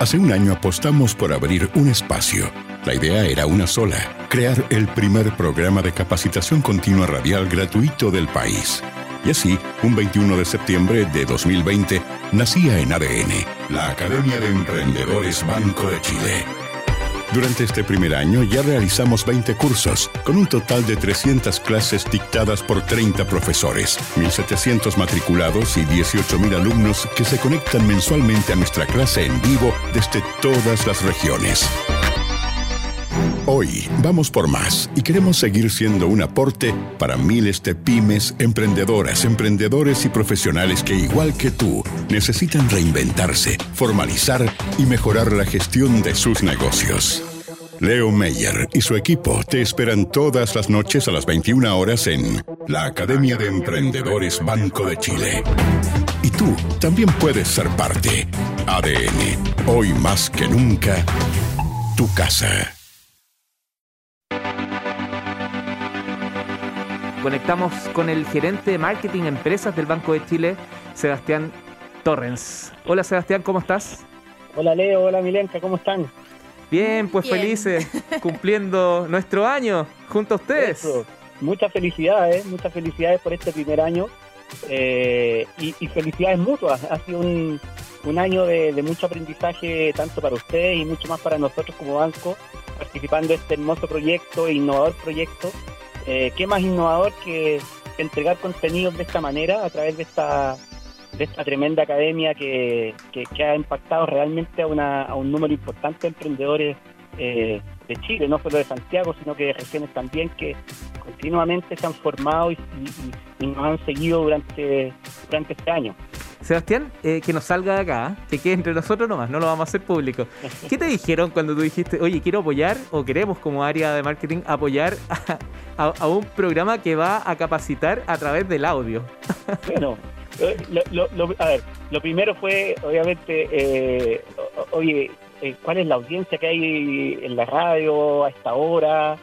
Hace un año apostamos por abrir un espacio. La idea era una sola, crear el primer programa de capacitación continua radial gratuito del país. Y así, un 21 de septiembre de 2020, nacía en ADN, la Academia de Emprendedores Banco de Chile. Durante este primer año ya realizamos 20 cursos, con un total de 300 clases dictadas por 30 profesores, 1.700 matriculados y 18.000 alumnos que se conectan mensualmente a nuestra clase en vivo desde todas las regiones. Hoy vamos por más y queremos seguir siendo un aporte para miles de pymes, emprendedoras, emprendedores y profesionales que igual que tú necesitan reinventarse, formalizar y mejorar la gestión de sus negocios. Leo Meyer y su equipo te esperan todas las noches a las 21 horas en la Academia de Emprendedores Banco de Chile. Y tú también puedes ser parte. ADN, hoy más que nunca, tu casa. Conectamos con el gerente de marketing empresas del Banco de Chile, Sebastián Torrens. Hola Sebastián, ¿cómo estás? Hola Leo, hola Milenka, ¿cómo están? Bien, pues felices, cumpliendo nuestro año junto a ustedes. Muchas felicidades, muchas felicidades por este primer año eh, y, felicidades mutuas. Ha sido un, año de, de, mucho aprendizaje tanto para ustedes y mucho más para nosotros como banco, participando en este hermoso proyecto, innovador proyecto eh, ¿Qué más innovador que entregar contenidos de esta manera a través de esta de esta tremenda academia que, ha impactado realmente a, una, un número importante de emprendedores eh, de Chile, no solo de Santiago, sino que de regiones también que continuamente se han formado y, nos han seguido durante, durante este año. Sebastián, eh, que nos salga de acá, que quede entre nosotros nomás, no lo vamos a hacer público. ¿Qué te dijeron cuando tú dijiste, oye, quiero apoyar o queremos como área de marketing apoyar a, un programa que va a capacitar a través del audio? bueno, eh, lo, a ver, lo primero fue, obviamente, eh, oye, ¿cuál es la audiencia que hay en la radio a esta hora?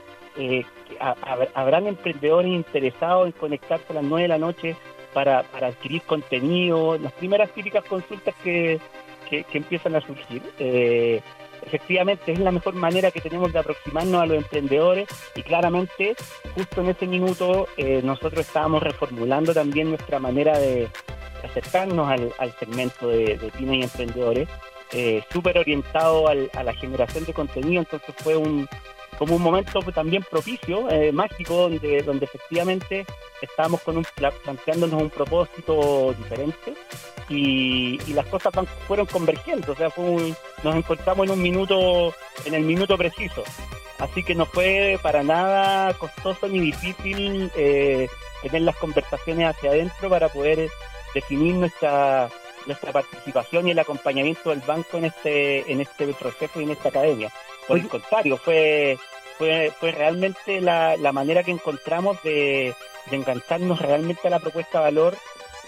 ¿Habrán emprendedores interesados en conectarse a las 9 de la noche para, adquirir contenido, las primeras típicas consultas que, que, empiezan a surgir. Eh, efectivamente es la mejor manera que tenemos de aproximarnos a los emprendedores y claramente justo en ese minuto eh, nosotros estábamos reformulando también nuestra manera de acercarnos al, al segmento de, de pymes y emprendedores, eh, súper orientado al, a la generación de contenido, entonces fue un, como un momento también propicio, eh, mágico, donde, donde efectivamente estábamos con un, planteándonos un propósito diferente y, las cosas fueron convergiendo, o sea, nos encontramos en un minuto, en el minuto preciso. Así que no fue para nada costoso ni difícil eh, tener las conversaciones hacia adentro para poder definir nuestra nuestra participación y el acompañamiento del banco en este en este proceso y en esta academia. Por el contrario, fue fue, fue realmente la, la manera que encontramos de, de engancharnos realmente a la propuesta de valor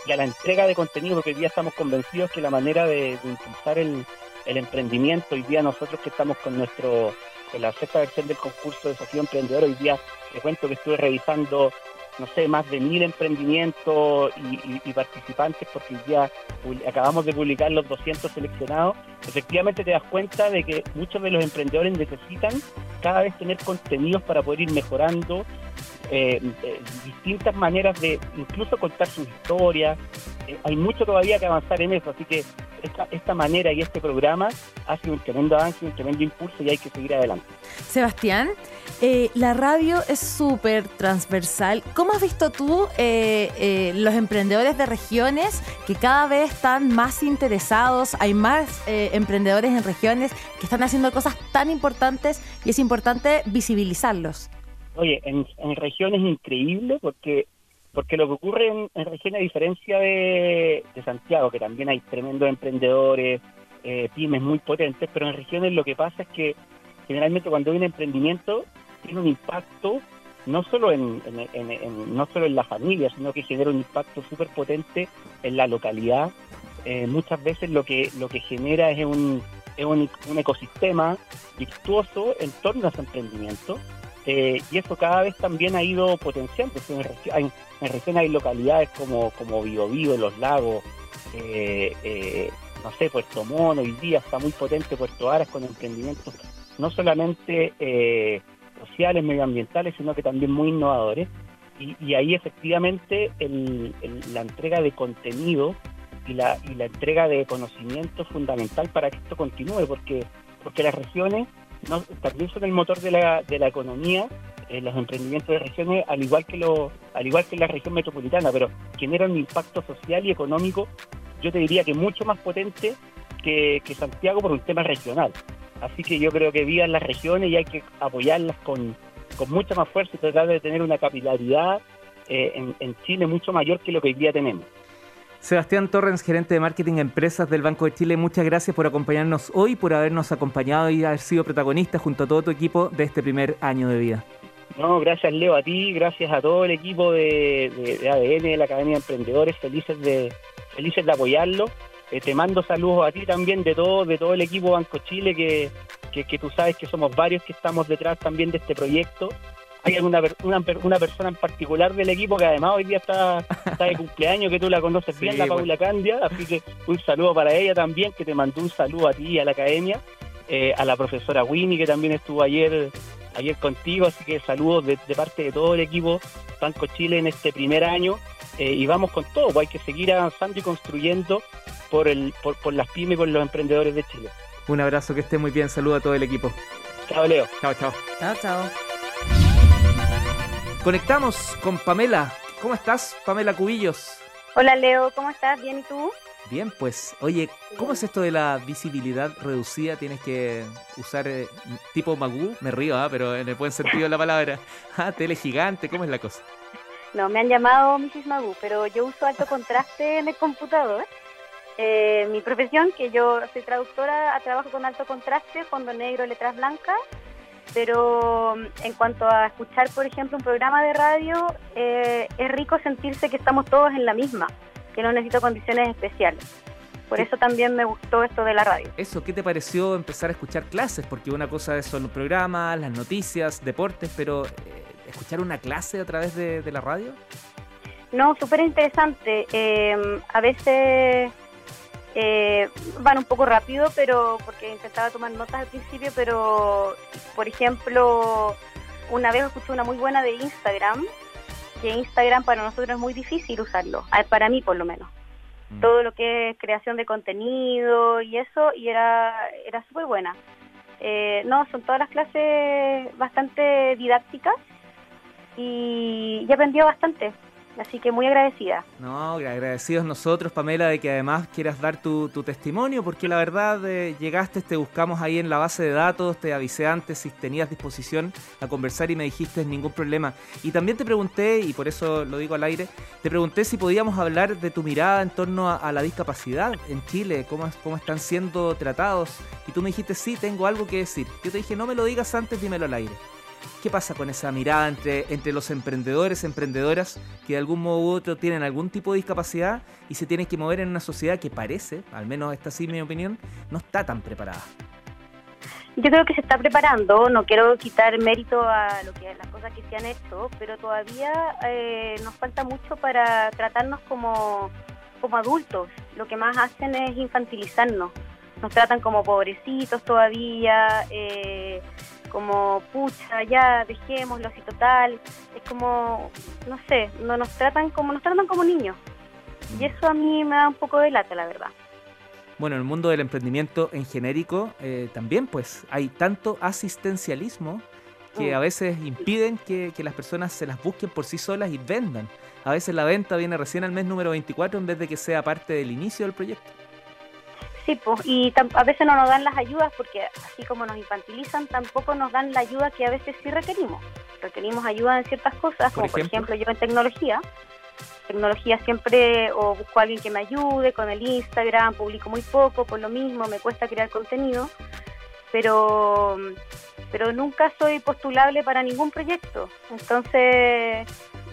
y a la entrega de contenido, porque hoy día estamos convencidos que la manera de, impulsar el, el, emprendimiento, hoy día nosotros que estamos con nuestro con la sexta versión del concurso de Desafío Emprendedor, hoy día te cuento que estuve revisando no sé, más de mil emprendimientos y, participantes, porque ya acabamos de publicar los 200 seleccionados, efectivamente te das cuenta de que muchos de los emprendedores necesitan cada vez tener contenidos para poder ir mejorando eh, eh, distintas maneras de incluso contar su historia. Eh, hay mucho todavía que avanzar en eso, así que esta, manera y este programa ha un tremendo avance, un tremendo impulso y hay que seguir adelante. Sebastián, la radio es súper transversal. ¿Cómo has visto tú los emprendedores de regiones que cada vez están más interesados? Hay más emprendedores en regiones que están haciendo cosas tan importantes y es importante visibilizarlos. Oye, en, en regiones es increíble porque porque lo que ocurre en, en regiones, a diferencia de, Santiago, que también hay tremendos emprendedores, eh, pymes muy potentes, pero en regiones lo que pasa es que generalmente cuando hay un emprendimiento tiene un impacto no solo en, no solo en la familia, sino que genera un impacto súper potente en la localidad. Eh, muchas veces lo que lo que genera es un, es un, un ecosistema virtuoso en torno a ese emprendimiento eh, y eso cada vez también ha ido potenciando. En, en región hay localidades como, como Vivo Vivo, Los Lagos, eh, eh, no sé, Puerto Mono, hoy día está muy potente Puerto Aras con emprendimientos no solamente eh, sociales, medioambientales, sino que también muy innovadores. Y, ahí efectivamente la entrega de contenido y la, y la entrega de conocimiento es fundamental para que esto continúe, porque, porque las regiones no, también son el motor de la, de la economía, eh, los emprendimientos de regiones, al igual que lo, al igual que la región metropolitana, pero generan un impacto social y económico, yo te diría que mucho más potente que, que Santiago por un tema regional. Así que yo creo que vivan las regiones y hay que apoyarlas con, con mucha más fuerza y tratar de tener una capilaridad eh, en, en Chile mucho mayor que lo que hoy día tenemos. Sebastián Torrens, gerente de marketing empresas del Banco de Chile, muchas gracias por acompañarnos hoy, por habernos acompañado y haber sido protagonista junto a todo tu equipo de este primer año de vida. No, gracias Leo a ti, gracias a todo el equipo de, ADN, de la Academia de Emprendedores, felices de, felices de apoyarlo. Eh, te mando saludos a ti también de todo, de todo el equipo Banco Chile, que, que tú sabes que somos varios que estamos detrás también de este proyecto hay una, una, persona en particular del equipo que además hoy día está, está de cumpleaños, que tú la conoces bien, la Paula Candia, así que un saludo para ella también, que te mandó un saludo a ti y a la academia, eh, a la profesora Winnie, que también estuvo ayer ayer contigo, así que saludos de, parte de todo el equipo Banco Chile en este primer año eh, y vamos con todo, pues hay que seguir avanzando y construyendo por, el, por, por las pymes y por los emprendedores de Chile. Un abrazo, que esté muy bien, saludo a todo el equipo. Chao, Leo. Chao, chao. Chao, chao. Conectamos con Pamela. ¿Cómo estás, Pamela Cubillos? Hola, Leo. ¿Cómo estás? ¿Bien y tú? Bien, pues, oye, ¿cómo es esto de la visibilidad reducida? Tienes que usar eh, tipo Magú, me río, ¿ah? pero en el buen sentido de la palabra. Ah, tele gigante, ¿cómo es la cosa? No, me han llamado Mrs. Magú, pero yo uso alto contraste en el computador. Eh, mi profesión, que yo soy traductora, trabajo con alto contraste, fondo negro, letras blancas pero mm, en cuanto a escuchar, por ejemplo, un programa de radio, eh, es rico sentirse que estamos todos en la misma, que no necesito condiciones especiales. Por eso también me gustó esto de la radio. Eso, ¿qué te pareció empezar a escuchar clases? Porque una cosa son los programas, las noticias, deportes, pero eh, escuchar una clase a través de, la radio. No, súper interesante. Eh, a veces eh, van un poco rápido, pero porque intentaba tomar notas al principio, pero por ejemplo, una vez escuché una muy buena de Instagram, que Instagram para nosotros es muy difícil usarlo, para mí por lo menos. Mm. Todo lo que es creación de contenido y eso, y era, era súper buena. Eh, no, son todas las clases bastante didácticas y, y aprendido bastante. Así que muy agradecida. No, agradecidos nosotros, Pamela, de que además quieras dar tu, testimonio, porque la verdad eh, llegaste, te buscamos ahí en la base de datos, te avisé antes si tenías disposición a conversar y me dijiste ningún problema. Y también te pregunté, y por eso lo digo al aire, te pregunté si podíamos hablar de tu mirada en torno a, la discapacidad en Chile, cómo, cómo están siendo tratados. Y tú me dijiste, sí, tengo algo que decir. Yo te dije, no me lo digas antes, dímelo al aire. ¿Qué pasa con esa mirada entre, entre los emprendedores, emprendedoras que de algún modo u otro tienen algún tipo de discapacidad y se tienen que mover en una sociedad que parece, al menos esta sí mi opinión, no está tan preparada? Yo creo que se está preparando, no quiero quitar mérito a lo que las cosas que se han hecho, pero todavía eh, nos falta mucho para tratarnos como, como adultos. Lo que más hacen es infantilizarnos. Nos tratan como pobrecitos todavía. Eh, como, pucha, ya dejémoslo así total. Es como, no sé, no nos tratan como, nos tratan como niños. Y eso a mí me da un poco de lata, la verdad. Bueno, en el mundo del emprendimiento en genérico eh, también pues hay tanto asistencialismo que mm. a veces impiden que, que, las personas se las busquen por sí solas y vendan. A veces la venta viene recién al mes número 24 en vez de que sea parte del inicio del proyecto. Sí, pues, y a veces no nos dan las ayudas porque así como nos infantilizan, tampoco nos dan la ayuda que a veces sí requerimos. Requerimos ayuda en ciertas cosas, como por ejemplo yo en tecnología. Tecnología siempre o busco a alguien que me ayude con el Instagram, publico muy poco, por lo mismo me cuesta crear contenido, pero pero nunca soy postulable para ningún proyecto. Entonces,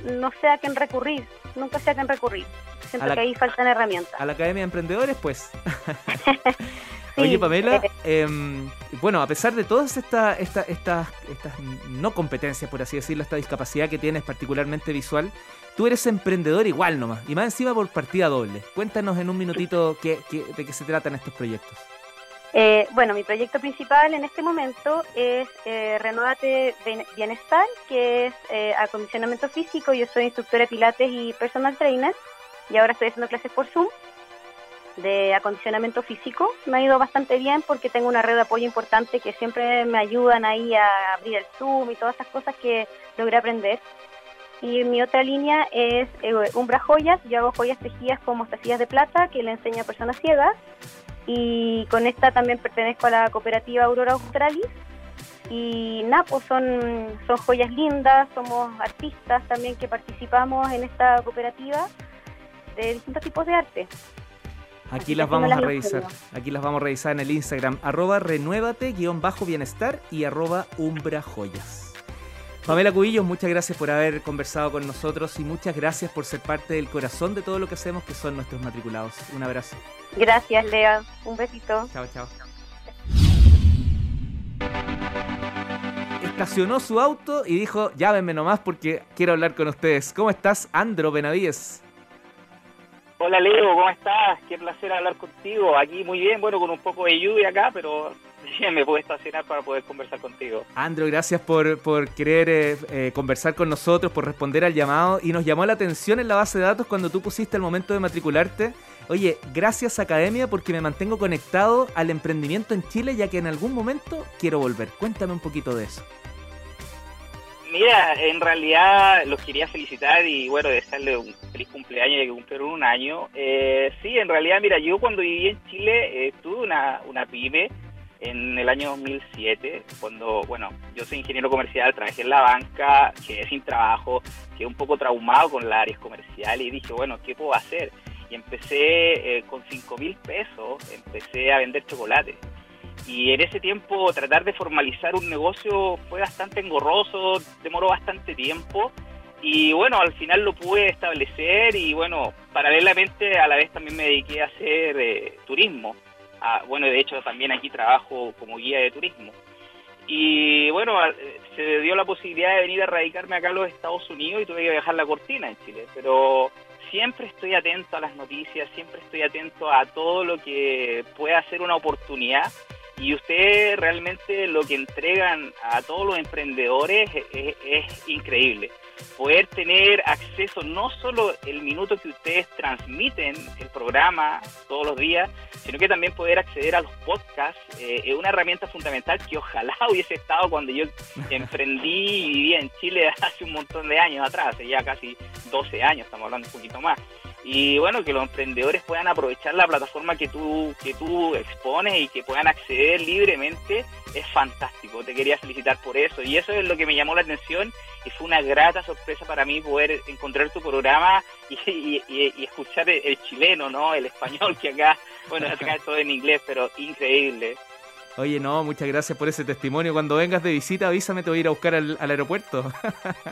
no sé a quién recurrir, nunca sé a quién recurrir. Siento que ahí faltan herramientas. A la Academia de Emprendedores, pues. Oye, Pamela, em, bueno, a pesar de todas estas esta, estas estas no competencias, por así decirlo, esta discapacidad que tienes particularmente visual, tú eres emprendedor igual nomás, y más encima por partida doble. Cuéntanos en un minutito qué, qué, de qué se tratan estos proyectos. Eh, bueno, mi proyecto principal en este momento es eh, Renuévate Bienestar, que es eh, acondicionamiento físico. Yo soy instructora de pilates y personal trainer, y ahora estoy haciendo clases por Zoom de acondicionamiento físico. Me ha ido bastante bien porque tengo una red de apoyo importante que siempre me ayudan ahí a abrir el Zoom y todas esas cosas que logré aprender. Y mi otra línea es eh, Umbra Joyas. Yo hago joyas tejidas con mostacillas de plata que le enseño a personas ciegas. Y con esta también pertenezco a la cooperativa Aurora Australis. Y nada, pues son, son joyas lindas, somos artistas también que participamos en esta cooperativa de distintos tipos de arte. Aquí las vamos a revisar. Aquí las vamos a revisar en el Instagram. Arroba renuévate-bienestar y arroba umbrajoyas. Pamela Cubillos, muchas gracias por haber conversado con nosotros y muchas gracias por ser parte del corazón de todo lo que hacemos, que son nuestros matriculados. Un abrazo. Gracias, Lea. Un besito. Chao, chao. Estacionó su auto y dijo, llámenme nomás porque quiero hablar con ustedes. ¿Cómo estás, Andro Benavides? Hola Leo, ¿cómo estás? Qué placer hablar contigo. Aquí muy bien, bueno, con un poco de lluvia acá, pero me puedo estacionar para poder conversar contigo. Andro, gracias por, por querer eh, eh, conversar con nosotros, por responder al llamado. Y nos llamó la atención en la base de datos cuando tú pusiste el momento de matricularte. Oye, gracias Academia porque me mantengo conectado al emprendimiento en Chile ya que en algún momento quiero volver. Cuéntame un poquito de eso. Mira, en realidad los quería felicitar y bueno, desearle un feliz cumpleaños ya que cumplieron un año. Eh, sí, en realidad, mira, yo cuando viví en Chile eh, tuve una, una pyme en el año 2007, cuando, bueno, yo soy ingeniero comercial, trabajé en la banca, quedé sin trabajo, quedé un poco traumado con las áreas comerciales y dije, bueno, ¿qué puedo hacer? Y empecé eh, con 5 mil pesos, empecé a vender chocolate. Y en ese tiempo tratar de formalizar un negocio fue bastante engorroso, demoró bastante tiempo y bueno, al final lo pude establecer y bueno, paralelamente a la vez también me dediqué a hacer eh, turismo. Ah, bueno, de hecho también aquí trabajo como guía de turismo. Y bueno, se dio la posibilidad de venir a radicarme acá a los Estados Unidos y tuve que dejar la cortina en Chile, pero siempre estoy atento a las noticias, siempre estoy atento a todo lo que pueda ser una oportunidad y ustedes realmente lo que entregan a todos los emprendedores es, increíble. Poder tener acceso no solo el minuto que ustedes transmiten el programa todos los días, sino que también poder acceder a los podcasts eh, es una herramienta fundamental que ojalá hubiese estado cuando yo emprendí y vivía en Chile hace un montón de años atrás, hace ya casi 12 años, estamos hablando un poquito más y bueno, que los emprendedores puedan aprovechar la plataforma que tú, que tú expones y que puedan acceder libremente es fantástico. Te quería felicitar por eso y eso es lo que me llamó la atención y fue una grata sorpresa para mí poder encontrar tu programa y, escuchar el, chileno, ¿no? El español que acá, bueno, acá es todo en inglés, pero increíble. Oye, no, muchas gracias por ese testimonio. Cuando vengas de visita, avísame, te voy a ir a buscar al, aeropuerto.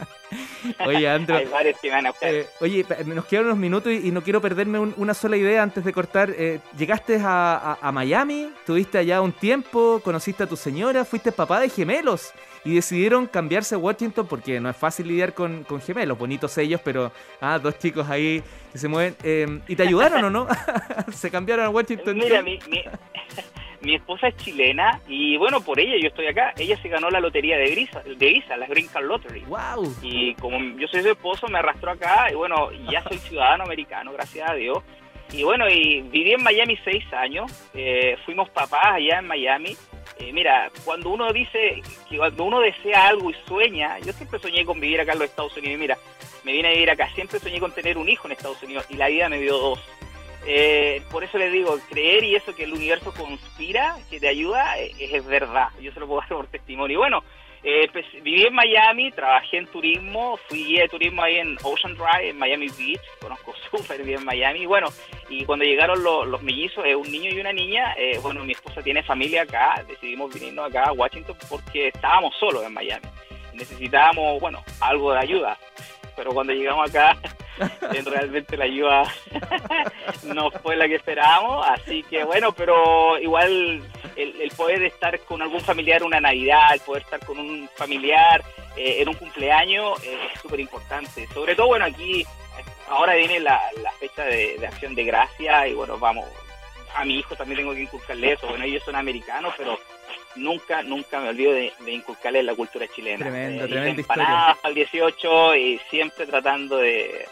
oye, Andro. Hay varios que van a buscar. Eh, oye, nos quedan unos minutos y, no quiero perderme una sola idea antes de cortar. Eh, llegaste a, Miami, tuviste allá un tiempo, conociste a tu señora, fuiste papá de gemelos y decidieron cambiarse a Washington porque no es fácil lidiar con, gemelos, bonitos ellos, pero ah, dos chicos ahí que se mueven. Eh, ¿Y te ayudaron o no? se cambiaron a Washington. Mira, mi, mi esposa es chilena y bueno, por ella yo estoy acá. Ella se ganó la lotería de Visa, de Visa la Green Card Lottery. Wow. Y como yo soy su esposo, me arrastró acá y bueno, ya soy ciudadano americano, gracias a Dios. Y bueno, y viví en Miami seis años, eh, fuimos papás allá en Miami. Eh, mira, cuando uno dice, que cuando uno desea algo y sueña, yo siempre soñé con vivir acá en los Estados Unidos. mira, me vine a vivir acá, siempre soñé con tener un hijo en Estados Unidos y la vida me dio dos. Eh, por eso les digo, creer y eso que el universo conspira, que te ayuda, eh, es, verdad. Yo se lo puedo dar por testimonio. Bueno, eh, pues, viví en Miami, trabajé en turismo, fui guía de turismo ahí en Ocean Drive, en Miami Beach, conozco súper bien Miami. Y bueno, y cuando llegaron los, mellizos, un niño y una niña, bueno, mi esposa tiene familia acá, decidimos venirnos acá a Washington porque estábamos solos en Miami. Necesitábamos, bueno, algo de ayuda. Pero cuando llegamos acá realmente la ayuda no fue la que esperábamos, así que bueno, pero igual el, poder estar con algún familiar una Navidad, el poder estar con un familiar eh, en un cumpleaños eh, es súper importante. Sobre todo, bueno, aquí ahora viene la, fecha de, acción de gracia y bueno, vamos, a mi hijo también tengo que inculcarle eso. Bueno, ellos son americanos, pero nunca, nunca me olvido de, inculcarle la cultura chilena. Tremendo, eh, tremenda historia. al 18 y siempre tratando de,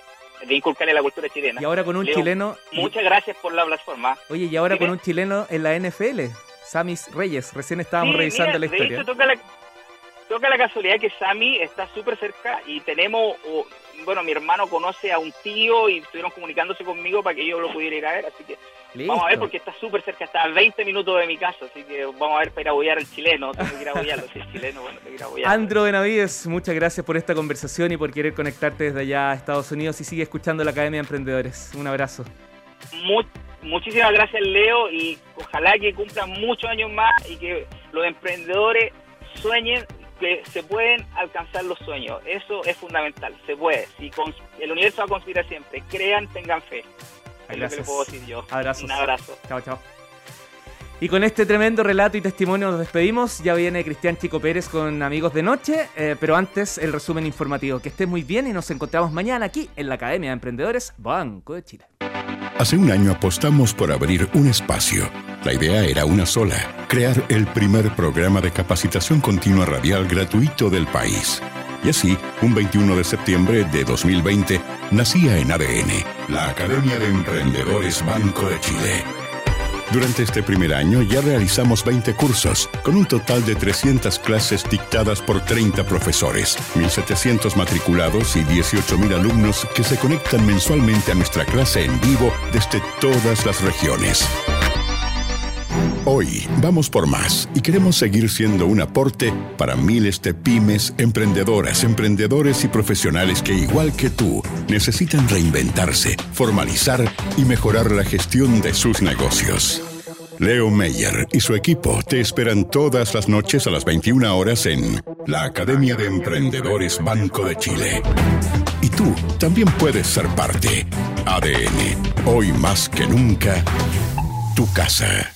inculcarle la cultura chilena. Y ahora con un chileno... Muchas gracias por la plataforma. Oye, y ahora con un chileno en la NFL, Samis Reyes. Recién estábamos revisando la historia. toca la, casualidad que Sami está súper cerca y tenemos bueno, mi hermano conoce a un tío y estuvieron comunicándose conmigo para que yo lo pudiera ir a ver, así que vamos a ver porque está súper cerca, está a 20 minutos de mi casa, así que vamos a ver para ir a apoyar al chileno, tengo que ir a apoyarlo, si es chileno, bueno, tengo que ir a apoyarlo. Andro Benavides, muchas gracias por esta conversación y por querer conectarte desde allá a Estados Unidos y sigue escuchando la Academia de Emprendedores. Un abrazo. muchísimas gracias Leo y ojalá que cumplan muchos años más y que los emprendedores sueñen que se pueden alcanzar los sueños. Eso es fundamental, se puede. Si el universo va a conspirar siempre, crean, tengan fe. Es lo que le puedo decir yo. Un abrazo. Chao, chao. Y con este tremendo relato y testimonio nos despedimos. Ya viene Cristian Chico Pérez con Amigos de Noche, eh, pero antes el resumen informativo. Que esté muy bien y nos encontramos mañana aquí en la Academia de Emprendedores Banco de Chile. Hace un año apostamos por abrir un espacio. La idea era una sola, crear el primer programa de capacitación continua radial gratuito del país. Y así, un 21 de septiembre de 2020, nacía en ADN, la Academia de Emprendedores Banco de Chile. Durante este primer año ya realizamos 20 cursos, con un total de 300 clases dictadas por 30 profesores, 1.700 matriculados y 18.000 alumnos que se conectan mensualmente a nuestra clase en vivo desde todas las regiones. Hoy vamos por más y queremos seguir siendo un aporte para miles de pymes, emprendedoras, emprendedores y profesionales que igual que tú necesitan reinventarse, formalizar y mejorar la gestión de sus negocios. Leo Meyer y su equipo te esperan todas las noches a las 21 horas en la Academia de Emprendedores Banco de Chile. Y tú también puedes ser parte. ADN, hoy más que nunca, tu casa.